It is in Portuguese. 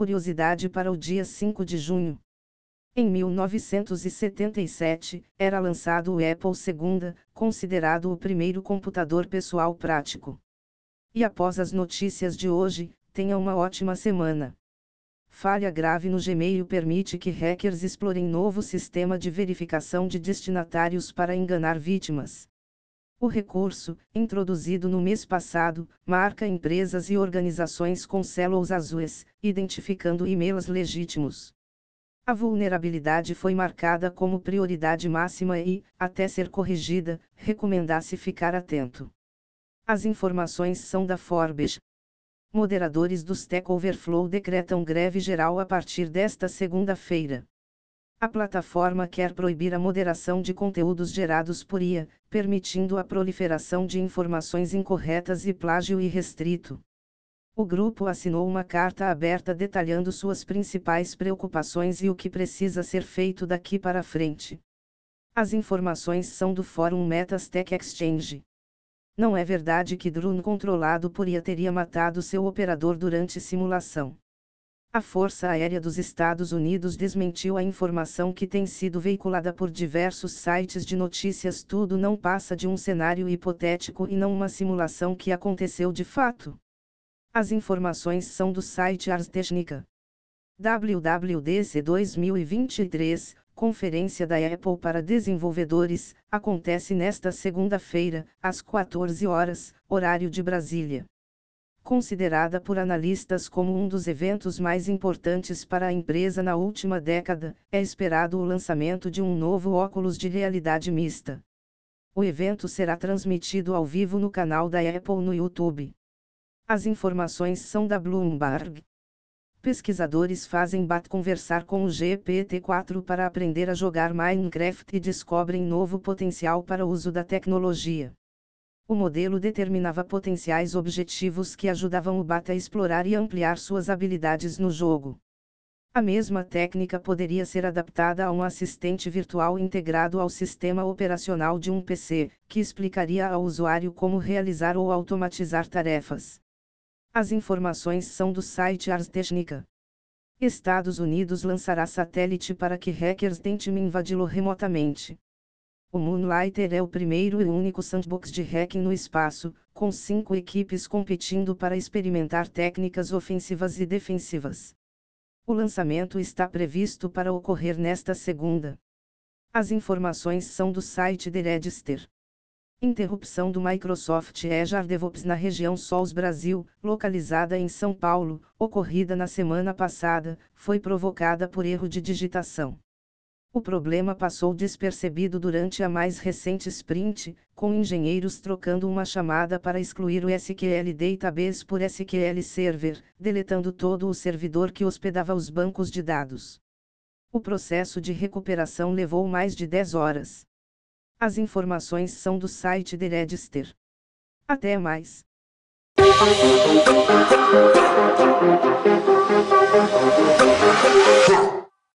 curiosidade para o dia 5 de junho. Em 1977, era lançado o Apple II, considerado o primeiro computador pessoal prático. E após as notícias de hoje, tenha uma ótima semana. Falha grave no Gmail permite que hackers explorem novo sistema de verificação de destinatários para enganar vítimas. O recurso, introduzido no mês passado, marca empresas e organizações com células azuis, identificando e-mails legítimos. A vulnerabilidade foi marcada como prioridade máxima e, até ser corrigida, recomenda-se ficar atento. As informações são da Forbes. Moderadores do Stack Overflow decretam greve geral a partir desta segunda-feira. A plataforma quer proibir a moderação de conteúdos gerados por IA, permitindo a proliferação de informações incorretas e plágio irrestrito. O grupo assinou uma carta aberta detalhando suas principais preocupações e o que precisa ser feito daqui para frente. As informações são do Fórum Metas Tech Exchange. Não é verdade que drone controlado por IA teria matado seu operador durante simulação. A Força Aérea dos Estados Unidos desmentiu a informação que tem sido veiculada por diversos sites de notícias. Tudo não passa de um cenário hipotético e não uma simulação que aconteceu de fato. As informações são do site Ars Technica. WWDC 2023, Conferência da Apple para Desenvolvedores, acontece nesta segunda-feira, às 14 horas, horário de Brasília. Considerada por analistas como um dos eventos mais importantes para a empresa na última década, é esperado o lançamento de um novo óculos de realidade mista. O evento será transmitido ao vivo no canal da Apple no YouTube. As informações são da Bloomberg. Pesquisadores fazem BAT conversar com o GPT-4 para aprender a jogar Minecraft e descobrem novo potencial para o uso da tecnologia. O modelo determinava potenciais objetivos que ajudavam o BAT a explorar e ampliar suas habilidades no jogo. A mesma técnica poderia ser adaptada a um assistente virtual integrado ao sistema operacional de um PC, que explicaria ao usuário como realizar ou automatizar tarefas. As informações são do site Ars Technica. Estados Unidos lançará satélite para que hackers tentem invadi-lo remotamente. O Moonlighter é o primeiro e único sandbox de hacking no espaço, com cinco equipes competindo para experimentar técnicas ofensivas e defensivas. O lançamento está previsto para ocorrer nesta segunda. As informações são do site The Register. Interrupção do Microsoft Azure DevOps na região Sols Brasil, localizada em São Paulo, ocorrida na semana passada, foi provocada por erro de digitação. O problema passou despercebido durante a mais recente sprint, com engenheiros trocando uma chamada para excluir o SQL Database por SQL Server, deletando todo o servidor que hospedava os bancos de dados. O processo de recuperação levou mais de 10 horas. As informações são do site The Register. Até mais.